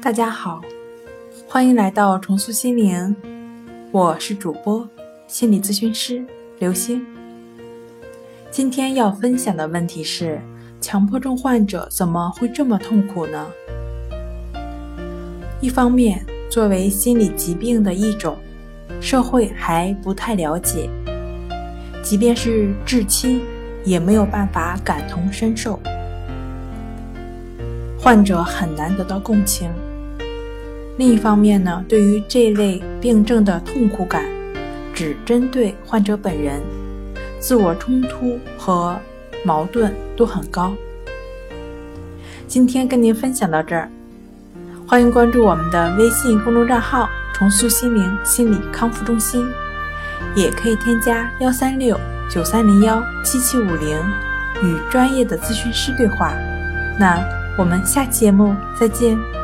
大家好，欢迎来到重塑心灵，我是主播心理咨询师刘星。今天要分享的问题是：强迫症患者怎么会这么痛苦呢？一方面，作为心理疾病的一种，社会还不太了解，即便是至亲，也没有办法感同身受，患者很难得到共情。另一方面呢，对于这类病症的痛苦感，只针对患者本人，自我冲突和矛盾都很高。今天跟您分享到这儿，欢迎关注我们的微信公众账号“重塑心灵心理康复中心”，也可以添加幺三六九三零幺七七五零与专业的咨询师对话。那我们下期节目再见。